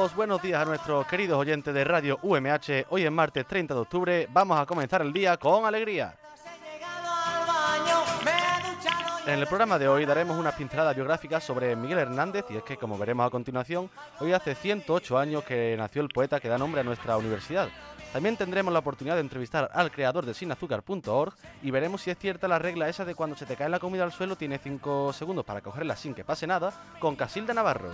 Buenos días a nuestros queridos oyentes de Radio UMH. Hoy es martes 30 de octubre, vamos a comenzar el día con alegría. En el programa de hoy daremos unas pinceladas biográficas sobre Miguel Hernández y es que, como veremos a continuación, hoy hace 108 años que nació el poeta que da nombre a nuestra universidad. También tendremos la oportunidad de entrevistar al creador de sinazúcar.org y veremos si es cierta la regla esa de cuando se te cae la comida al suelo tiene 5 segundos para cogerla sin que pase nada con Casilda Navarro.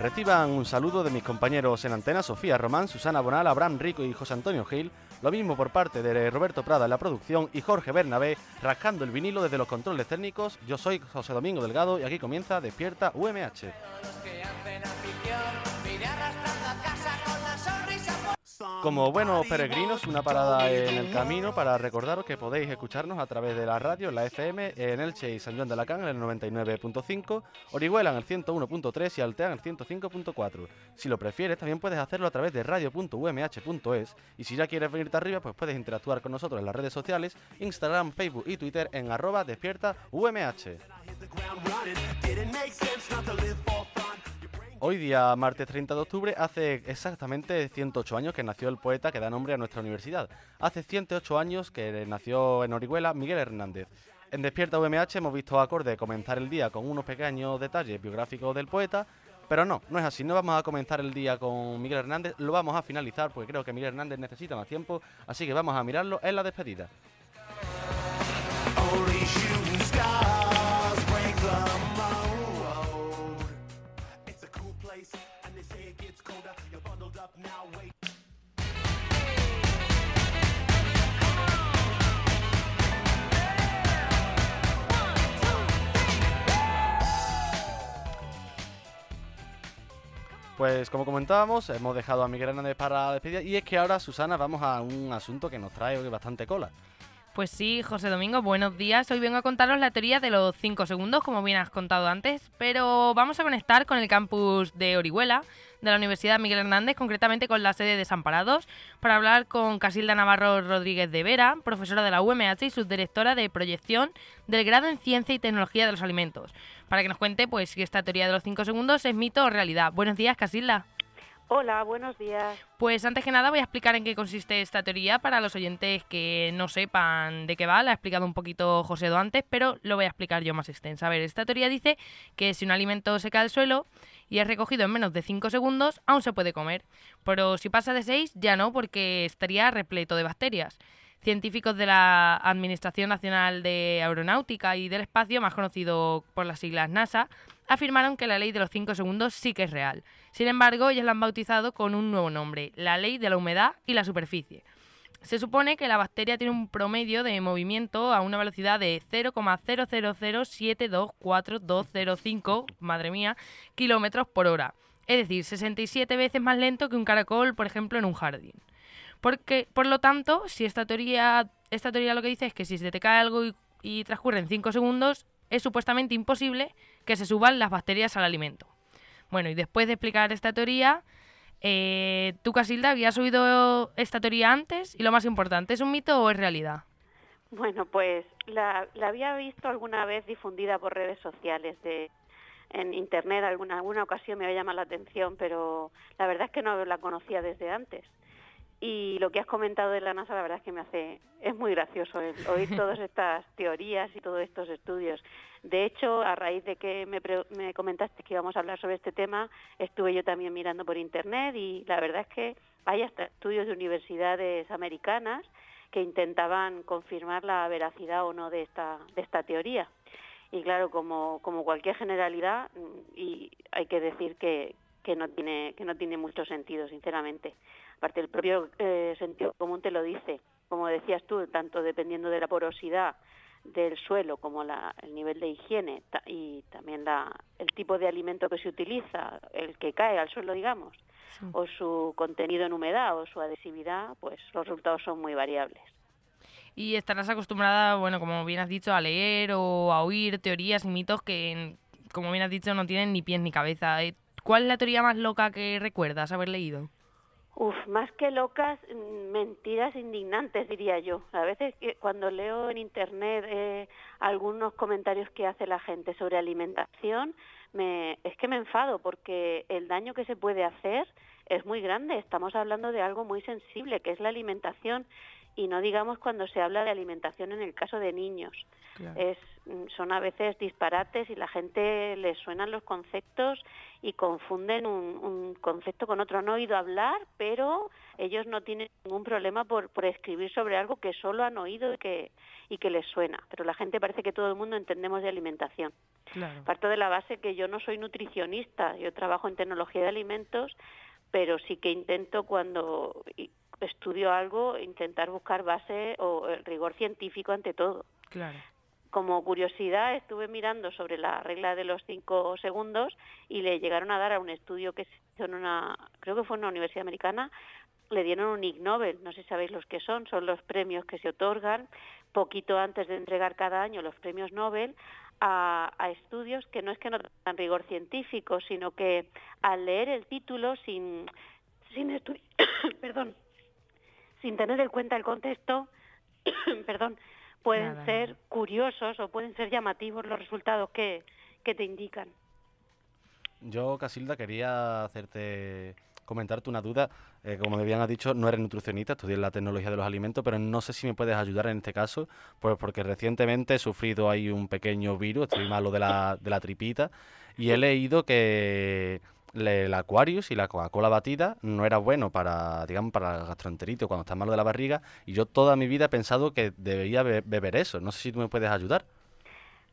Reciban un saludo de mis compañeros en antena, Sofía Román, Susana Bonal, Abraham Rico y José Antonio Gil. Lo mismo por parte de Roberto Prada en la producción y Jorge Bernabé rascando el vinilo desde los controles técnicos. Yo soy José Domingo Delgado y aquí comienza Despierta UMH. Como buenos peregrinos, una parada en el camino para recordaros que podéis escucharnos a través de la radio, la FM, en Elche y San Juan de la Can en el 99.5, Orihuela en el 101.3 y Altea en el 105.4. Si lo prefieres, también puedes hacerlo a través de radio.umh.es y si ya quieres venirte arriba, pues puedes interactuar con nosotros en las redes sociales, Instagram, Facebook y Twitter en arroba despierta UMH. Hoy día, martes 30 de octubre, hace exactamente 108 años que nació el poeta que da nombre a nuestra universidad. Hace 108 años que nació en Orihuela Miguel Hernández. En Despierta UMH hemos visto acorde comenzar el día con unos pequeños detalles biográficos del poeta, pero no, no es así. No vamos a comenzar el día con Miguel Hernández, lo vamos a finalizar porque creo que Miguel Hernández necesita más tiempo, así que vamos a mirarlo en la despedida. Pues como comentábamos, hemos dejado a Miguel Hernández para despedir y es que ahora, Susana, vamos a un asunto que nos trae bastante cola. Pues sí, José Domingo, buenos días. Hoy vengo a contaros la teoría de los 5 segundos, como bien has contado antes, pero vamos a conectar con el campus de Orihuela, de la Universidad Miguel Hernández, concretamente con la sede de Desamparados, para hablar con Casilda Navarro Rodríguez de Vera, profesora de la UMH y subdirectora de proyección del grado en Ciencia y Tecnología de los Alimentos, para que nos cuente pues si esta teoría de los 5 segundos es mito o realidad. Buenos días, Casilda. Hola, buenos días. Pues antes que nada voy a explicar en qué consiste esta teoría para los oyentes que no sepan de qué va. La ha explicado un poquito José Do antes, pero lo voy a explicar yo más extensa. A ver, esta teoría dice que si un alimento se cae al suelo y es recogido en menos de 5 segundos, aún se puede comer. Pero si pasa de 6, ya no, porque estaría repleto de bacterias. Científicos de la Administración Nacional de Aeronáutica y del Espacio, más conocido por las siglas NASA, afirmaron que la ley de los 5 segundos sí que es real. Sin embargo, ellos la han bautizado con un nuevo nombre, la ley de la humedad y la superficie. Se supone que la bacteria tiene un promedio de movimiento a una velocidad de 0,000724205, madre mía, kilómetros por hora. Es decir, 67 veces más lento que un caracol, por ejemplo, en un jardín. Porque, por lo tanto, si esta teoría, esta teoría lo que dice es que si se te cae algo y, y transcurren 5 segundos, es supuestamente imposible que se suban las bacterias al alimento. Bueno, y después de explicar esta teoría, eh, ¿tú, Casilda, habías oído esta teoría antes? Y lo más importante, ¿es un mito o es realidad? Bueno, pues la, había visto alguna vez difundida por redes sociales de en internet alguna alguna ocasión me había llamado la atención, pero la verdad es que no la conocía desde antes. Y lo que has comentado de la NASA, la verdad es que me hace, es muy gracioso oír todas estas teorías y todos estos estudios. De hecho, a raíz de que me, me comentaste que íbamos a hablar sobre este tema, estuve yo también mirando por Internet y la verdad es que hay hasta estudios de universidades americanas que intentaban confirmar la veracidad o no de esta, de esta teoría. Y claro, como, como cualquier generalidad, y hay que decir que, que no tiene que no tiene mucho sentido sinceramente aparte el propio eh, sentido común te lo dice como decías tú tanto dependiendo de la porosidad del suelo, como la, el nivel de higiene y también la, el tipo de alimento que se utiliza, el que cae al suelo, digamos, o su contenido en humedad o su adhesividad, pues los resultados son muy variables. Y estarás acostumbrada, bueno, como bien has dicho, a leer o a oír teorías y mitos que, como bien has dicho, no tienen ni pies ni cabeza. Eh, ¿Cuál es la teoría más loca que recuerdas haber leído? Uf, más que locas, mm, mentiras indignantes, diría yo. A veces cuando leo en Internet eh, algunos comentarios que hace la gente sobre alimentación, me, es que me enfado porque el daño que se puede hacer es muy grande. Estamos hablando de algo muy sensible, que es la alimentación y no digamos cuando se habla de alimentación en el caso de niños. Es, mm, son a veces disparates y la gente les suenan los conceptos y confunden un, concepto con otro. He oído hablar, pero ellos no tienen ningún problema por, por escribir sobre algo que solo han oído y que, y que les suena. Pero la gente parece que todo el mundo entendemos de alimentación. Parto de la base que yo no soy nutricionista, yo trabajo en tecnología de alimentos, pero sí que intento cuando estudio algo, intentar buscar base o el rigor científico ante todo. Claro. Como curiosidad, estuve mirando sobre la regla de los cinco segundos y le llegaron a dar a un estudio que se hizo en una, creo que fue en una universidad americana, le dieron un Ig Nobel, no sé si sabéis los que son, son los premios que se otorgan poquito antes de entregar cada año los premios Nobel a, estudios que no es que no tengan rigor científico, sino que al leer el título sin, sin perdón, sin tener en cuenta el contexto, perdón, pueden ser curiosos o pueden ser llamativos los resultados que, que te indican. Yo, Casilda, quería hacerte comentarte una duda. Eh, como me habían dicho, no eres nutricionista, estudié la tecnología de los alimentos, pero no sé si me puedes ayudar en este caso, pues porque recientemente he sufrido ahí un pequeño virus, estoy malo de la, de la tripita, y he leído que el Aquarius y la Coca-Cola batida no era bueno para, digamos, para el gastroenteritis cuando estás malo de la barriga y yo toda mi vida he pensado que debería beber eso. No sé si tú me puedes ayudar.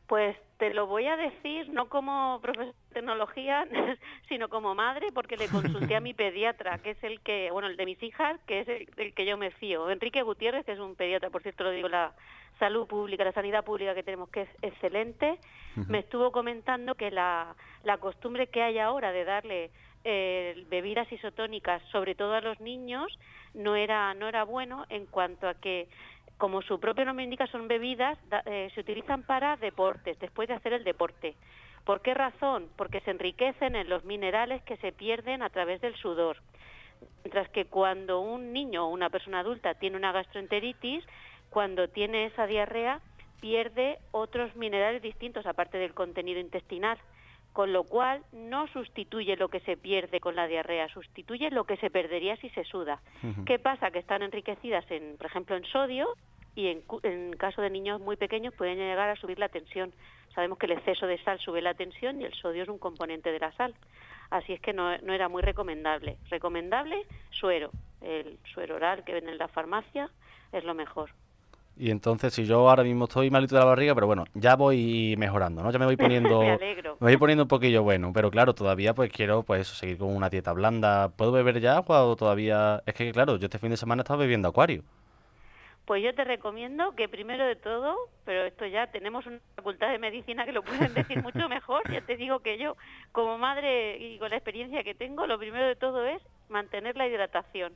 Pues te lo voy a decir no como profesor de tecnología, sino como madre, porque le consulté a mi pediatra, que es el que, bueno, el de mis hijas, que es el, que yo me fío. Enrique Gutiérrez, que es un pediatra, por cierto, lo digo, la salud pública, la sanidad pública que tenemos, que es excelente, me estuvo comentando que la, la costumbre que hay ahora de darle eh, bebidas isotónicas, sobre todo a los niños, no era, no era bueno en cuanto a que como su propio nombre indica, son bebidas, eh, se utilizan para deportes, después de hacer el deporte. ¿Por qué razón? Porque se enriquecen en los minerales que se pierden a través del sudor. Mientras que cuando un niño o una persona adulta tiene una gastroenteritis, cuando tiene esa diarrea, pierde otros minerales distintos aparte del contenido intestinal con lo cual no sustituye lo que se pierde con la diarrea, sustituye lo que se perdería si se suda. ¿Qué pasa? Que están enriquecidas, en, por ejemplo, en sodio y en, en, caso de niños muy pequeños pueden llegar a subir la tensión. Sabemos que el exceso de sal sube la tensión y el sodio es un componente de la sal. Así es que no, no era muy recomendable. Recomendable suero. El suero oral que ven en la farmacia es lo mejor. Y entonces, si yo ahora mismo estoy malito de la barriga, pero bueno, ya voy mejorando, ¿no? Ya me voy poniendo. me alegro. Me voy poniendo un poquillo bueno, pero claro, todavía pues quiero pues seguir con una dieta blanda. ¿Puedo beber ya agua o todavía.? Es que, claro, yo este fin de semana he estado bebiendo acuario. Pues yo te recomiendo que primero de todo, pero esto ya tenemos una facultad de medicina que lo pueden decir mucho mejor, ya te digo que yo, como madre y con la experiencia que tengo, lo primero de todo es mantener la hidratación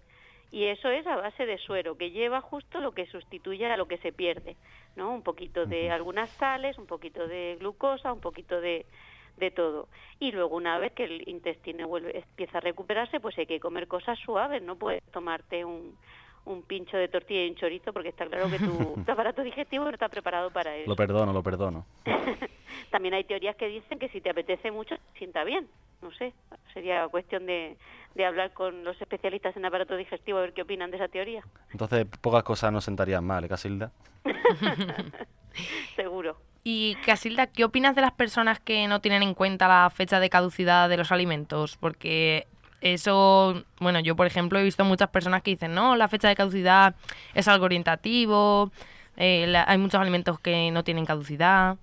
y eso es a base de suero, que lleva justo lo que sustituye a lo que se pierde, ¿no? Un poquito de algunas sales, un poquito de glucosa, un poquito de, de todo. Y luego una vez que el intestino vuelve, empieza a recuperarse, pues hay que comer cosas suaves, no puedes tomarte un, un pincho de tortilla y un chorizo porque está claro que tu, tu aparato digestivo no está preparado para eso. Lo perdono, lo perdono. También hay teorías que dicen que si te apetece mucho, sienta bien. No sé, sería cuestión de, de hablar con los especialistas en aparato digestivo a ver qué opinan de esa teoría. Entonces, pocas cosas no sentarían mal, ¿eh, Casilda? Seguro. Y Casilda, ¿qué opinas de las personas que no tienen en cuenta la fecha de caducidad de los alimentos? Porque eso, bueno, yo por ejemplo he visto muchas personas que dicen, no, la fecha de caducidad es algo orientativo, eh, hay muchos alimentos que no tienen caducidad.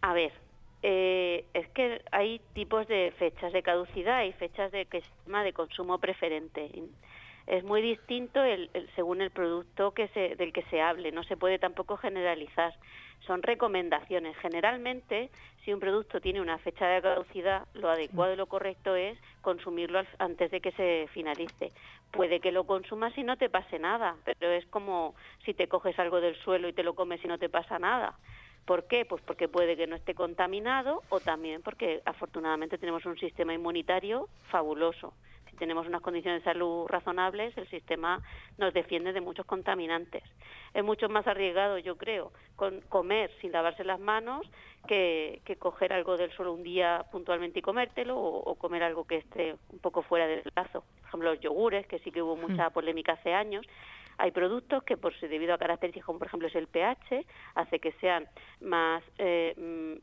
A ver, eh, es que hay tipos de fechas de caducidad y fechas de que de consumo preferente. es muy distinto el, según el producto que se, del que se hable, no se puede tampoco generalizar. Son recomendaciones. Generalmente, si un producto tiene una fecha de caducidad, lo adecuado y lo correcto es consumirlo antes de que se finalice. Puede que lo consumas y no te pase nada, pero es como si te coges algo del suelo y te lo comes y no te pasa nada. ¿Por qué? Pues porque puede que no esté contaminado o también porque afortunadamente tenemos un sistema inmunitario fabuloso tenemos unas condiciones de salud razonables, el sistema nos defiende de muchos contaminantes. Es mucho más arriesgado, yo creo, con comer sin lavarse las manos que, coger algo del suelo un día puntualmente y comértelo o, comer algo que esté un poco fuera del plazo. Por ejemplo, los yogures, que sí que hubo mucha mm. polémica hace años, hay productos que, por debido a características como por ejemplo es el pH, hace que sean más eh,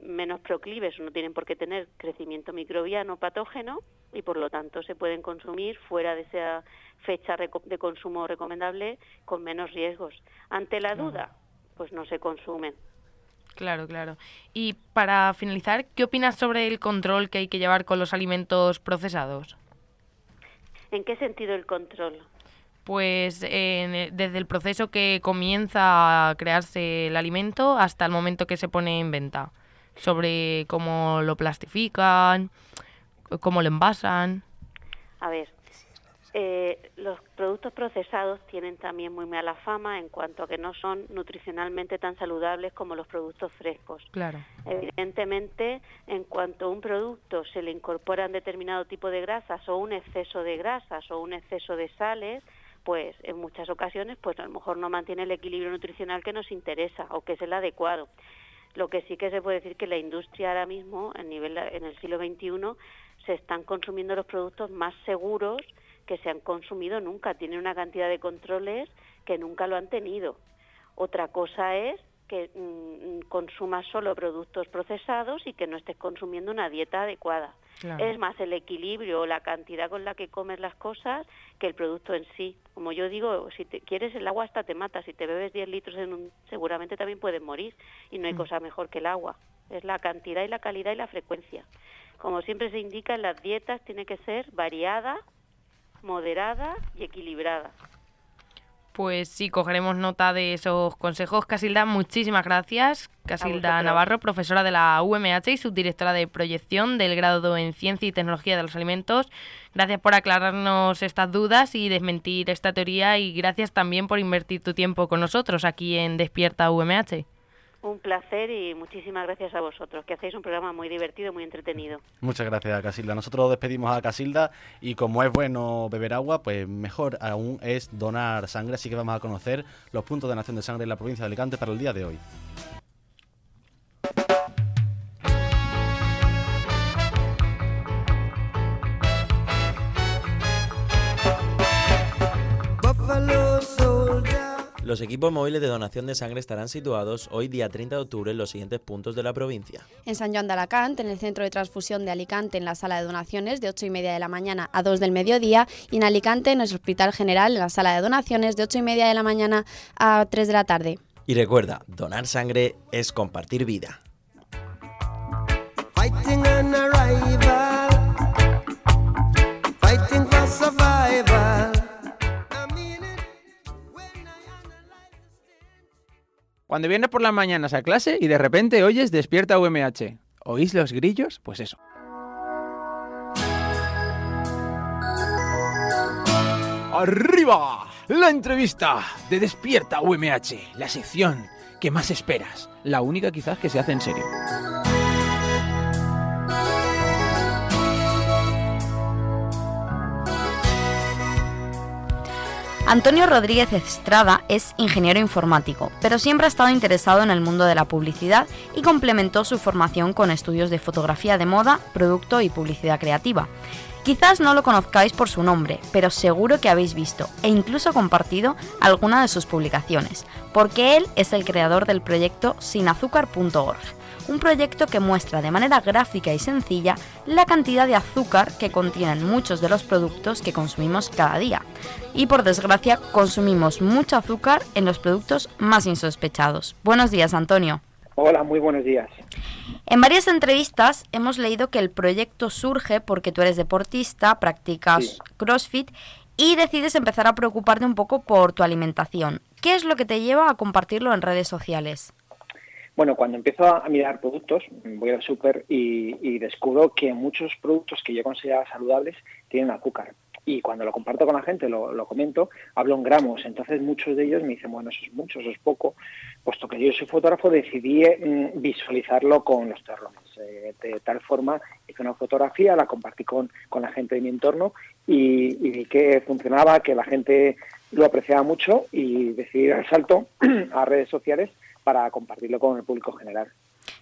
menos proclives o no tienen por qué tener crecimiento microbiano patógeno y por lo tanto se pueden consumir fuera de esa fecha de consumo recomendable con menos riesgos. Ante la duda, pues no se consumen. Claro, claro. Y para finalizar, ¿qué opinas sobre el control que hay que llevar con los alimentos procesados? ¿En qué sentido el control? Pues desde el proceso que comienza a crearse el alimento hasta el momento que se pone en venta, sobre cómo lo plastifican, cómo lo envasan. A ver, eh, los productos procesados tienen también muy mala fama en cuanto a que no son nutricionalmente tan saludables como los productos frescos. Claro. Evidentemente, en cuanto a un producto se le incorporan determinado tipo de grasas o un exceso de grasas o un exceso de sales, pues en muchas ocasiones pues a lo mejor no mantiene el equilibrio nutricional que nos interesa o que es el adecuado. Lo que sí que se puede decir que la industria ahora mismo, en, nivel, en el siglo XXI, se están consumiendo los productos más seguros que se han consumido nunca. Tienen una cantidad de controles que nunca lo han tenido. Otra cosa es que mm, consumas solo productos procesados y que no estés consumiendo una dieta adecuada. Es más el equilibrio o la cantidad con la que comes las cosas que el producto en sí. Como yo digo, si te quieres el agua hasta te mata, si te bebes 10 litros en un, seguramente también puedes morir y no hay mm. cosa mejor que el agua. Es la cantidad y la calidad y la frecuencia. Como siempre se indica en las dietas tiene que ser variada, moderada y equilibrada. Pues sí, cogeremos nota de esos consejos. Casilda, muchísimas gracias. Casilda Navarro, profesora de la UMH y subdirectora de proyección del grado en Ciencia y Tecnología de los Alimentos. Gracias por aclararnos estas dudas y desmentir esta teoría y gracias también por invertir tu tiempo con nosotros aquí en Despierta UMH. Un placer y muchísimas gracias a vosotros, que hacéis un programa muy divertido, muy entretenido. Muchas gracias, Casilda. Nosotros despedimos a Casilda y como es bueno beber agua, pues mejor aún es donar sangre, así que vamos a conocer los puntos de donación de sangre en la provincia de Alicante para el día de hoy. Los equipos móviles de donación de sangre estarán situados hoy día 30 de octubre en los siguientes puntos de la provincia. En San Juan de Alacant, en el Centro de Transfusión de Alicante, en la sala de donaciones de 8 y media de la mañana a 2 del mediodía y en Alicante, en el Hospital General, en la sala de donaciones de 8 y media de la mañana a 3 de la tarde. Y recuerda, donar sangre es compartir vida. Cuando vienes por las mañanas a clase y de repente oyes despierta UMH. ¿Oís los grillos? Pues eso. ¡Arriba! La entrevista de Despierta UMH, la sección que más esperas, la única quizás que se hace en serio. Antonio Rodríguez Estrada es ingeniero informático, pero siempre ha estado interesado en el mundo de la publicidad y complementó su formación con estudios de fotografía de moda, producto y publicidad creativa. Quizás no lo conozcáis por su nombre, pero seguro que habéis visto e incluso compartido alguna de sus publicaciones, porque él es el creador del proyecto sinazúcar.org un proyecto que muestra de manera gráfica y sencilla la cantidad de azúcar que contienen muchos de los productos que consumimos cada día. Y por desgracia consumimos mucho azúcar en los productos más insospechados. Buenos días, Antonio. Hola, muy buenos días. En varias entrevistas hemos leído que el proyecto surge porque tú eres deportista, practicas CrossFit y decides empezar a preocuparte un poco por tu alimentación. ¿Qué es lo que te lleva a compartirlo en redes sociales? Bueno, cuando empiezo a mirar productos, voy al súper y, descubro que muchos productos que yo consideraba saludables tienen azúcar. Y cuando lo comparto con la gente, lo, comento, hablo en gramos. Entonces muchos de ellos me dicen, bueno, eso es mucho, eso es poco. Puesto que yo soy fotógrafo, decidí mm, visualizarlo con los terrones. Eh, de tal forma, hice una fotografía, la compartí con, con la gente de mi entorno y, y vi que funcionaba, que la gente lo apreciaba mucho y decidí dar el salto a redes sociales para compartirlo con el público general.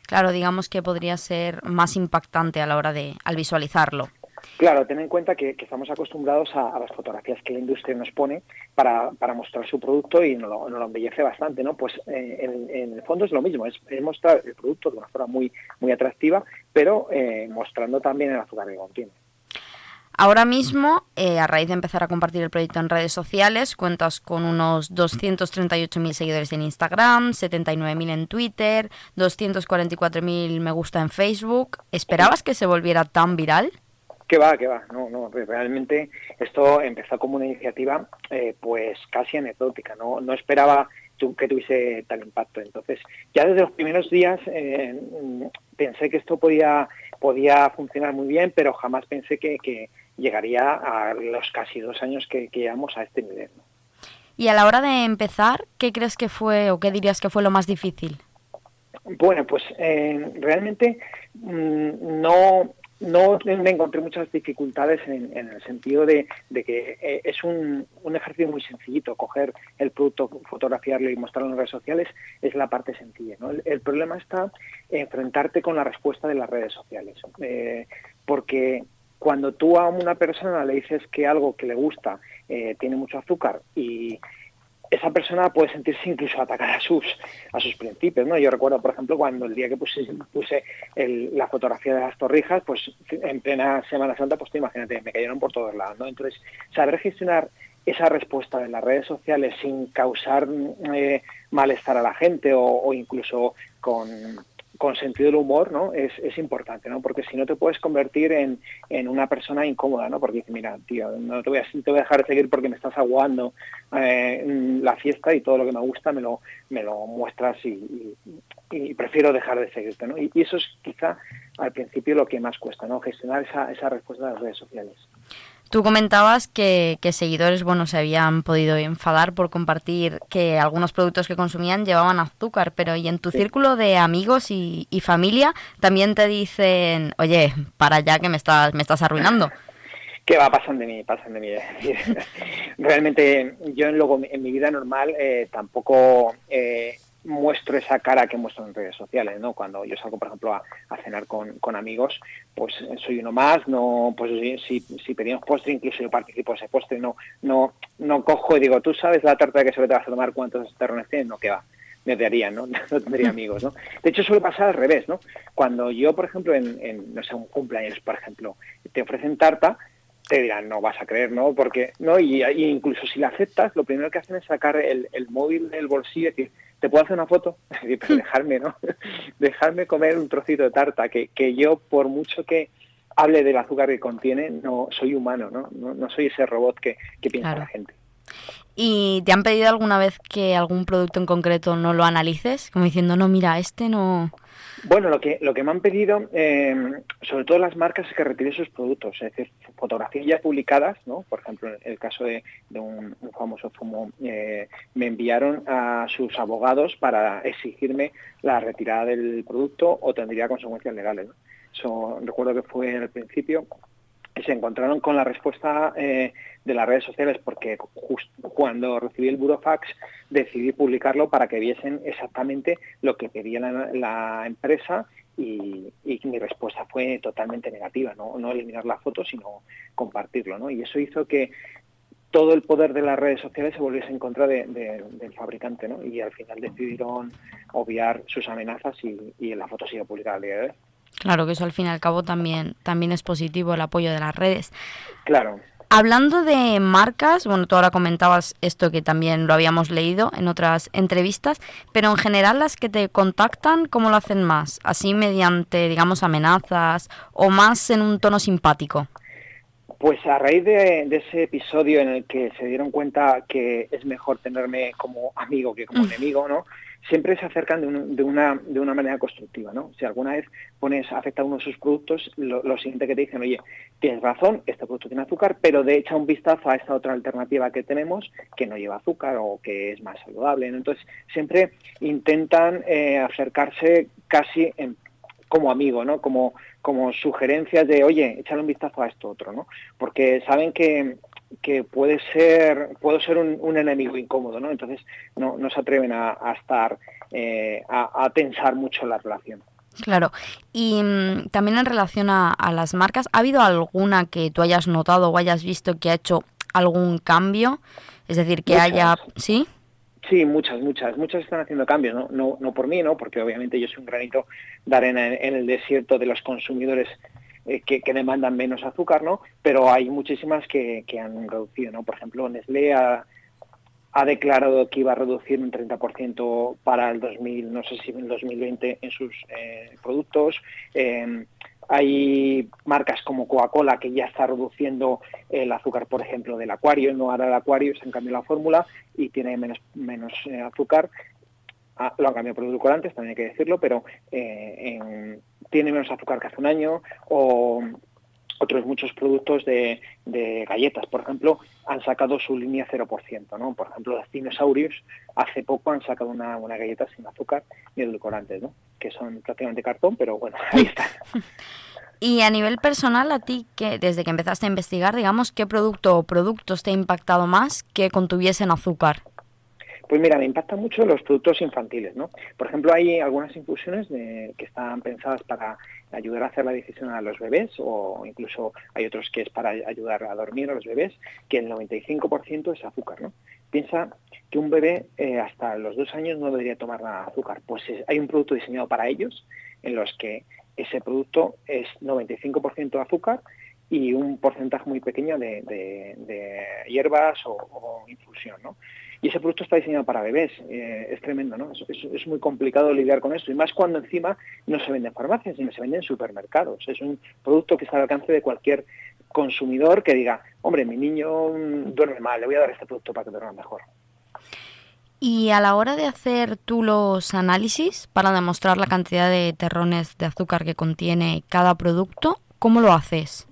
Claro, digamos que podría ser más impactante a la hora de al visualizarlo. Claro, ten en cuenta que, que estamos acostumbrados a, a, las fotografías que la industria nos pone para, para mostrar su producto y nos lo, nos lo embellece bastante, ¿no? Pues eh, en, en, el fondo es lo mismo, es, es, mostrar el producto de una forma muy, muy atractiva, pero eh, mostrando también el azúcar que contiene. Ahora mismo, eh, a raíz de empezar a compartir el proyecto en redes sociales, cuentas con unos 238.000 seguidores en Instagram, 79.000 en Twitter, 244.000 me gusta en Facebook. ¿Esperabas que se volviera tan viral? Que va, que va. No, no, realmente esto empezó como una iniciativa eh, pues casi anecdótica. No, no esperaba que tuviese tal impacto. Entonces, ya desde los primeros días eh, pensé que esto podía, podía funcionar muy bien, pero jamás pensé que, que llegaría a los casi dos años que, que llevamos a este nivel. ¿no? Y a la hora de empezar, ¿qué crees que fue o qué dirías que fue lo más difícil? Bueno, pues eh, realmente mmm, no, no me encontré muchas dificultades en, en el sentido de, de que eh, es un, un, ejercicio muy sencillito. Coger el producto, fotografiarlo y mostrarlo en redes sociales es la parte sencilla. ¿no? El, problema está en enfrentarte con la respuesta de las redes sociales. Eh, porque cuando tú a una persona le dices que algo que le gusta eh, tiene mucho azúcar y esa persona puede sentirse incluso atacada a sus a sus principios, ¿no? Yo recuerdo, por ejemplo, cuando el día que puse, puse la fotografía de las torrijas, pues en plena Semana Santa, pues te imagínate, me cayeron por todos lados, ¿no? Entonces, saber gestionar esa respuesta de las redes sociales sin causar eh, malestar a la gente o incluso con, con sentido del humor, ¿no? Es, es importante, ¿no? Porque si no te puedes convertir en, en una persona incómoda, ¿no? Porque dices, mira, tío, no te voy a, te voy a dejar de seguir porque me estás aguando eh, la fiesta y todo lo que me gusta me lo, me lo muestras y, prefiero dejar de seguirte, ¿no? Y, y, eso es quizá al principio lo que más cuesta, ¿no? Gestionar esa, esa respuesta de las redes sociales. Tú comentabas que, que, seguidores bueno, se habían podido enfadar por compartir que algunos productos que consumían llevaban azúcar, pero ¿y en tu sí. círculo de amigos y, y, familia también te dicen, oye, para ya que me estás, me estás arruinando? que va pasan de mí, pasan de mí. Realmente yo en, luego, en mi vida normal eh, tampoco eh, muestro esa cara que muestro en redes sociales, ¿no? Cuando yo salgo, por ejemplo, a, cenar con, con, amigos, pues soy uno más, no, pues si, si pedimos postre, incluso yo participo en ese postre, no, no, no cojo y digo, tú sabes la tarta que se te vas a tomar, cuántos terrones tienes, no, que va me odiarían, ¿no? No tendría amigos, ¿no? De hecho, suele pasar al revés, ¿no? Cuando yo, por ejemplo, en, en no sé, un cumpleaños, por ejemplo, te ofrecen tarta, te dirán, no vas a creer, ¿no? Porque, ¿no? Y, y, incluso si la aceptas, lo primero que hacen es sacar el, el móvil del bolsillo y decir, ¿te puedo hacer una foto? Pero dejarme, ¿no? dejarme comer un trocito de tarta, que, que yo, por mucho que hable del azúcar que contiene, no soy humano, ¿no? No, no soy ese robot que, que piensa claro. la gente. ¿Y te han pedido alguna vez que algún producto en concreto no lo analices? Como diciendo, no, mira, este no... Bueno, lo que, lo que me han pedido, eh, sobre todo las marcas, es que retire sus productos, es decir, fotografías ya publicadas, ¿no? Por ejemplo, en el caso de, un, famoso fumo, eh, me enviaron a sus abogados para exigirme la retirada del producto o tendría consecuencias legales. ¿no? Eso, recuerdo que fue al principio, se encontraron con la respuesta eh, de las redes sociales porque cuando recibí el burofax decidí publicarlo para que viesen exactamente lo que pedía la, empresa y, mi respuesta fue totalmente negativa, ¿no? no eliminar la foto sino compartirlo ¿no? y eso hizo que todo el poder de las redes sociales se volviese en contra de, de, del fabricante ¿no? y al final decidieron obviar sus amenazas y, y la foto sigue publicada al día de hoy. Claro, que eso al fin y al cabo también, también es positivo el apoyo de las redes. Claro. Hablando de marcas, bueno, tú ahora comentabas esto que también lo habíamos leído en otras entrevistas, pero en general las que te contactan, ¿cómo lo hacen más? ¿Así mediante, digamos, amenazas o más en un tono simpático? Pues a raíz de, ese episodio en el que se dieron cuenta que es mejor tenerme como amigo que como mm. enemigo, ¿no? Siempre se acercan de, una, de una manera constructiva, ¿no? Si alguna vez pones afecta uno de sus productos, lo, siguiente que te dicen, oye, tienes razón, este producto tiene azúcar, pero de echa un vistazo a esta otra alternativa que tenemos que no lleva azúcar o que es más saludable. Entonces, siempre intentan eh, acercarse casi como amigo, ¿no? Como, como sugerencias de, oye, échale un vistazo a esto otro, ¿no? Porque saben que, que puede ser, puedo ser un, enemigo incómodo, ¿no? Entonces no, no se atreven a, estar, eh, a, tensar mucho la relación. Claro, y mm, también en relación a, las marcas, ¿ha habido alguna que tú hayas notado o hayas visto que ha hecho algún cambio? Es decir, que haya... ¿Sí? Sí, muchas, muchas, muchas están haciendo cambios, ¿no? No, no por mí, ¿no? Porque obviamente yo soy un granito de arena en, el desierto de los consumidores eh, que, demandan menos azúcar, ¿no? Pero hay muchísimas que, han reducido, ¿no? Por ejemplo, Nestlé ha, declarado que iba a reducir un 30% para el 2000, no sé si en el 2020 en sus eh, productos. Eh, hay marcas como Coca-Cola que ya está reduciendo el azúcar, por ejemplo, del acuario, no hará el acuario, se han cambiado la fórmula y tiene menos, menos eh, azúcar. Ah, lo han cambiado por edulcorantes, también hay que decirlo, pero eh, tiene menos azúcar que hace un año. O otros muchos productos de, galletas, por ejemplo, han sacado su línea 0%, ¿no? Por ejemplo, los dinosaurios hace poco han sacado una, una galleta sin azúcar ni edulcorantes, ¿no? Que son prácticamente cartón, pero bueno, ahí está. Y a nivel personal, a ti, que desde que empezaste a investigar, digamos, ¿qué producto o productos te ha impactado más que contuviesen azúcar? Pues mira, me impactan mucho los productos infantiles, ¿no? Por ejemplo, hay algunas infusiones que están pensadas para ayudar a hacer la decisión a los bebés o incluso hay otros que es para ayudar a dormir a los bebés, que el 95% es azúcar, ¿no? Piensa que un bebé eh, hasta los dos años no debería tomar azúcar. Pues hay un producto diseñado para ellos en los que ese producto es 95% azúcar y un porcentaje muy pequeño de, hierbas o, infusión, ¿no? Y ese producto está diseñado para bebés, eh, es tremendo, ¿no? Es, muy complicado lidiar con esto, y más cuando encima no se vende en farmacias, sino se vende en supermercados. Es un producto que está al alcance de cualquier consumidor que diga, hombre, mi niño duerme mal, le voy a dar este producto para que duerma mejor. Y a la hora de hacer tú los análisis para demostrar la cantidad de terrones de azúcar que contiene cada producto, ¿cómo lo haces?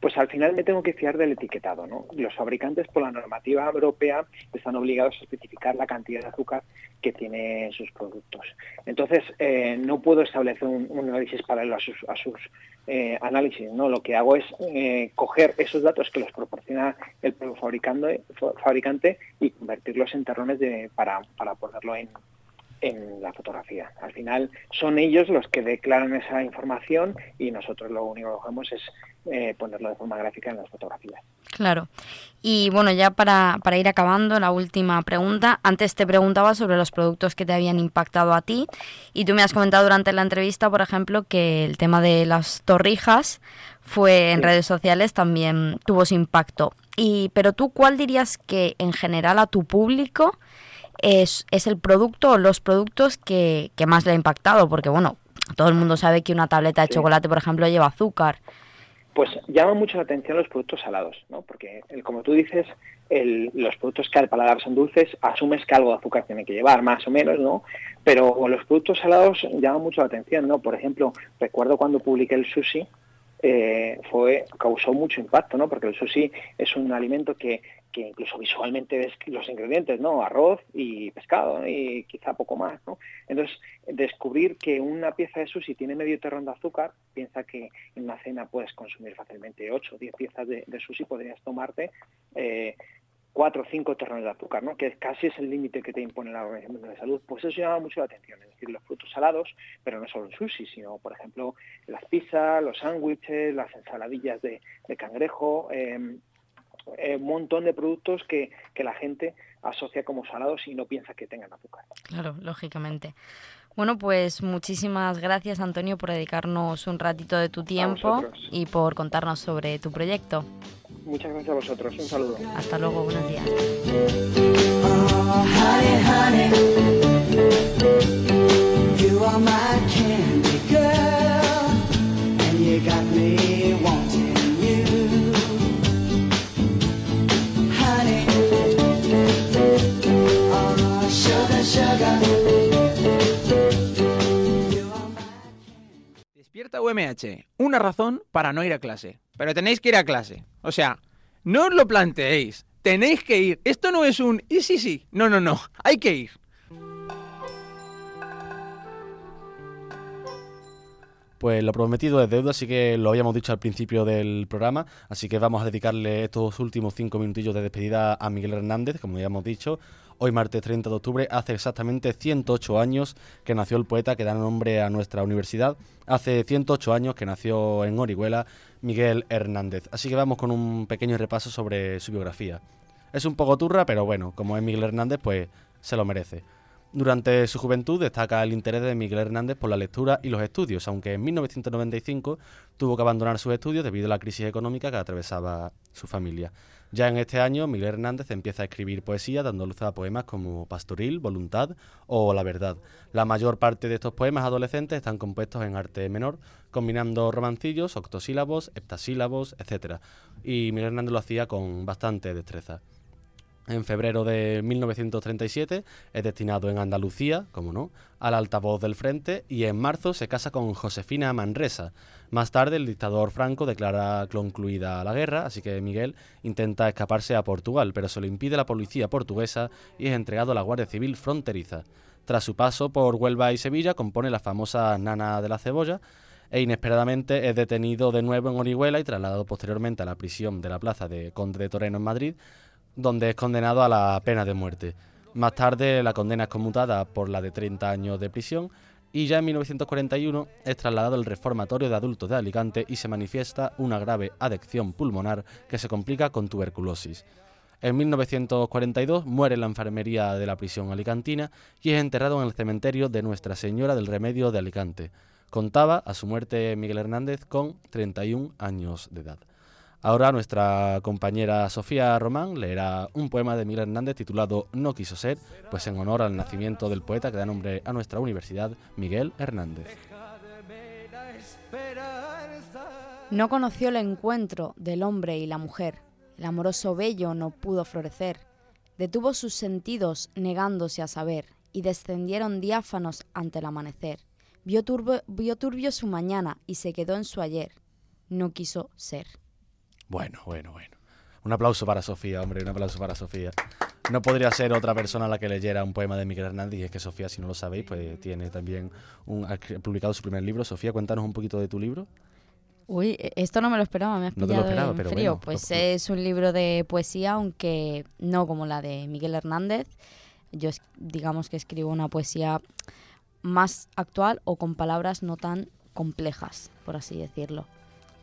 Pues al final me tengo que fiar del etiquetado. ¿no? Los fabricantes por la normativa europea están obligados a especificar la cantidad de azúcar que tiene sus productos. Entonces, eh, no puedo establecer un, análisis paralelo a sus, a sus eh, análisis. ¿no? Lo que hago es eh, coger esos datos que los proporciona el fabricante, fabricante y convertirlos en terrones de, para, para ponerlo en, en la fotografía. Al final son ellos los que declaran esa información y nosotros lo único que hacemos es eh, ponerlo de forma gráfica en las fotografías. Claro. Y bueno, ya para, para, ir acabando, la última pregunta. Antes te preguntaba sobre los productos que te habían impactado a ti y tú me has comentado durante la entrevista, por ejemplo, que el tema de las torrijas fue en redes sociales también tuvo su impacto. Y, pero tú, ¿cuál dirías que en general a tu público es, es el producto o los productos que, más le ha impactado, porque bueno, todo el mundo sabe que una tableta de chocolate, por ejemplo, lleva azúcar. Pues llama mucho la atención los productos salados, ¿no? Porque, como tú dices, los productos que al paladar son dulces, asumes que algo de azúcar tiene que llevar, más o menos, ¿no? Pero los productos salados llaman mucho la atención, ¿no? Por ejemplo, recuerdo cuando publiqué el sushi, eh, fue causó mucho impacto, ¿no? Porque el sushi es un alimento que que incluso visualmente ves los ingredientes, ¿no? Arroz y pescado y quizá poco más, ¿no? Entonces, descubrir que una pieza de sushi tiene medio terrón de azúcar, piensa que en una cena puedes consumir fácilmente 8 o 10 piezas de, sushi, podrías tomarte eh, 4 o 5 terrones de azúcar, ¿no? que casi es el límite que te impone la Organización de Salud. Pues eso llama mucho la atención, es decir, los frutos salados, pero no solo el sushi, sino, por ejemplo, las pizzas, los sándwiches, las ensaladillas de, cangrejo, em, eh, un montón de productos que, la gente asocia como salados y no piensa que tengan azúcar. Claro, lógicamente. Bueno, pues muchísimas gracias Antonio por dedicarnos un ratito de tu tiempo y por contarnos sobre tu proyecto. Muchas gracias a vosotros, un saludo. Hasta luego, buenos días. Despierta UMH, una razón para no ir a clase. Pero tenéis que ir a clase. O sea, no os lo planteéis. Tenéis que ir. Esto no es un y sí, sí. No, no, no. Hay que ir. Pues lo prometido es deuda, así que lo habíamos dicho al principio del programa, así que vamos a dedicarle estos últimos cinco minutillos de despedida a Miguel Hernández, como habíamos dicho. Hoy, martes 30 de octubre, hace exactamente 108 años que nació el poeta que da nombre a nuestra universidad. Hace 108 años que nació en Orihuela Miguel Hernández. Así que vamos con un pequeño repaso sobre su biografía. Es un poco turra, pero bueno, como es Miguel Hernández, pues se lo merece. Durante su juventud destaca el interés de Miguel Hernández por la lectura y los estudios, aunque en 1995 tuvo que abandonar sus estudios debido a la crisis económica que atravesaba su familia. Ya en este año, Miguel Hernández empieza a escribir poesía, dando luz a poemas como Pastoril, Voluntad o La Verdad. La mayor parte de estos poemas adolescentes están compuestos en arte menor, combinando romancillos, octosílabos, heptasílabos, etc. Y Miguel Hernández lo hacía con bastante destreza. En febrero de 1937 es destinado en Andalucía, como no, al altavoz del frente y en marzo se casa con Josefina Manresa. Más tarde el dictador Franco declara concluida la guerra, así que Miguel intenta escaparse a Portugal, pero se lo impide la policía portuguesa y es entregado a la Guardia Civil fronteriza. Tras su paso por Huelva y Sevilla compone la famosa Nana de la Cebolla, e inesperadamente es detenido de nuevo en Orihuela y trasladado posteriormente a la prisión de la plaza de Conde de Toreno en Madrid, donde es condenado a la pena de muerte. Más tarde la condena es conmutada por la de 30 años de prisión y ya en 1941 es trasladado al reformatorio de adultos de Alicante y se manifiesta una grave adicción pulmonar que se complica con tuberculosis. En 1942 muere en la enfermería de la prisión alicantina y es enterrado en el cementerio de Nuestra Señora del Remedio de Alicante. Contaba a su muerte Miguel Hernández con 31 años de edad. Ahora nuestra compañera Sofía Román leerá un poema de Miguel Hernández titulado No quiso ser, pues en honor al nacimiento del poeta que da nombre a nuestra universidad, Miguel Hernández. No conoció el encuentro del hombre y la mujer. El amoroso bello no pudo florecer. Detuvo sus sentidos negándose a saber y descendieron diáfanos ante el amanecer. Vio turbio, vio turbio su mañana y se quedó en su ayer. No quiso ser. Bueno, bueno, bueno. Un aplauso para Sofía, hombre, un aplauso para Sofía. No podría ser otra persona la que leyera un poema de Miguel Hernández y es que Sofía, si no lo sabéis, pues tiene también un, ha publicado su primer libro. Sofía, cuéntanos un poquito de tu libro. Uy, e, esto no me lo esperaba, me has No te lo esperaba, en pero frío. bueno, pues lo- es un libro de poesía, aunque no como la de Miguel Hernández. Yo digamos que escribo una poesía más actual o con palabras no tan complejas, por así decirlo.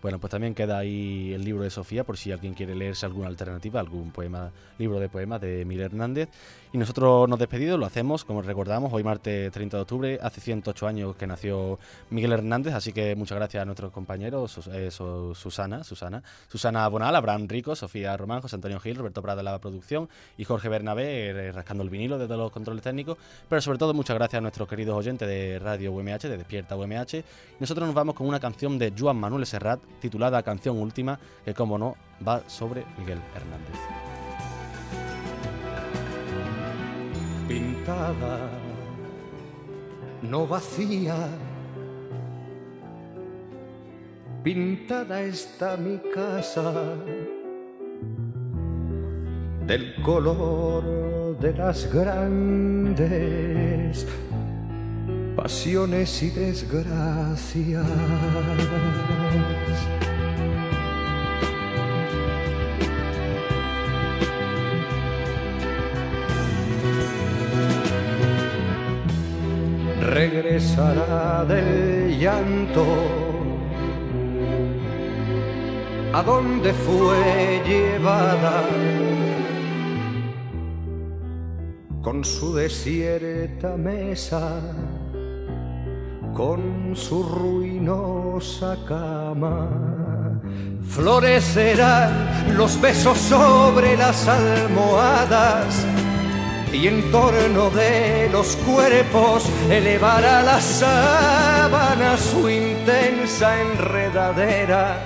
Bueno, pues también queda ahí el libro de Sofía, por si alguien quiere leerse alguna alternativa, algún poema, libro de poemas de Miguel Hernández. Y nosotros nos despedimos, lo hacemos, como recordamos, hoy martes 30 de octubre, hace 108 años que nació Miguel Hernández, así que muchas gracias a nuestros compañeros, eh, Su- Susana, Susana, Susana Bonal, Abraham Rico, Sofía Román, José Antonio Gil, Roberto Prada de la producción y Jorge Bernabé eh, rascando el vinilo desde los controles técnicos. Pero sobre todo muchas gracias a nuestros queridos oyentes de Radio UMH, de Despierta UMH. Nosotros nos vamos con una canción de Joan Manuel Serrat titulada Canción Última, que como no va sobre Miguel Hernández. pintada, no vacía. Pintada está mi casa del color de las grandes pasiones y desgracias. Regresará del llanto. A donde fue llevada con su desierta mesa, con su ruinosa cama. Florecerán los besos sobre las almohadas y en torno de los cuerpos elevará la sábana su intensa enredadera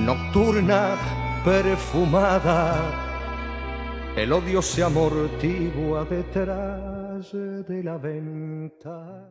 nocturna perfumada. El odio se amortigua detrás de la venta.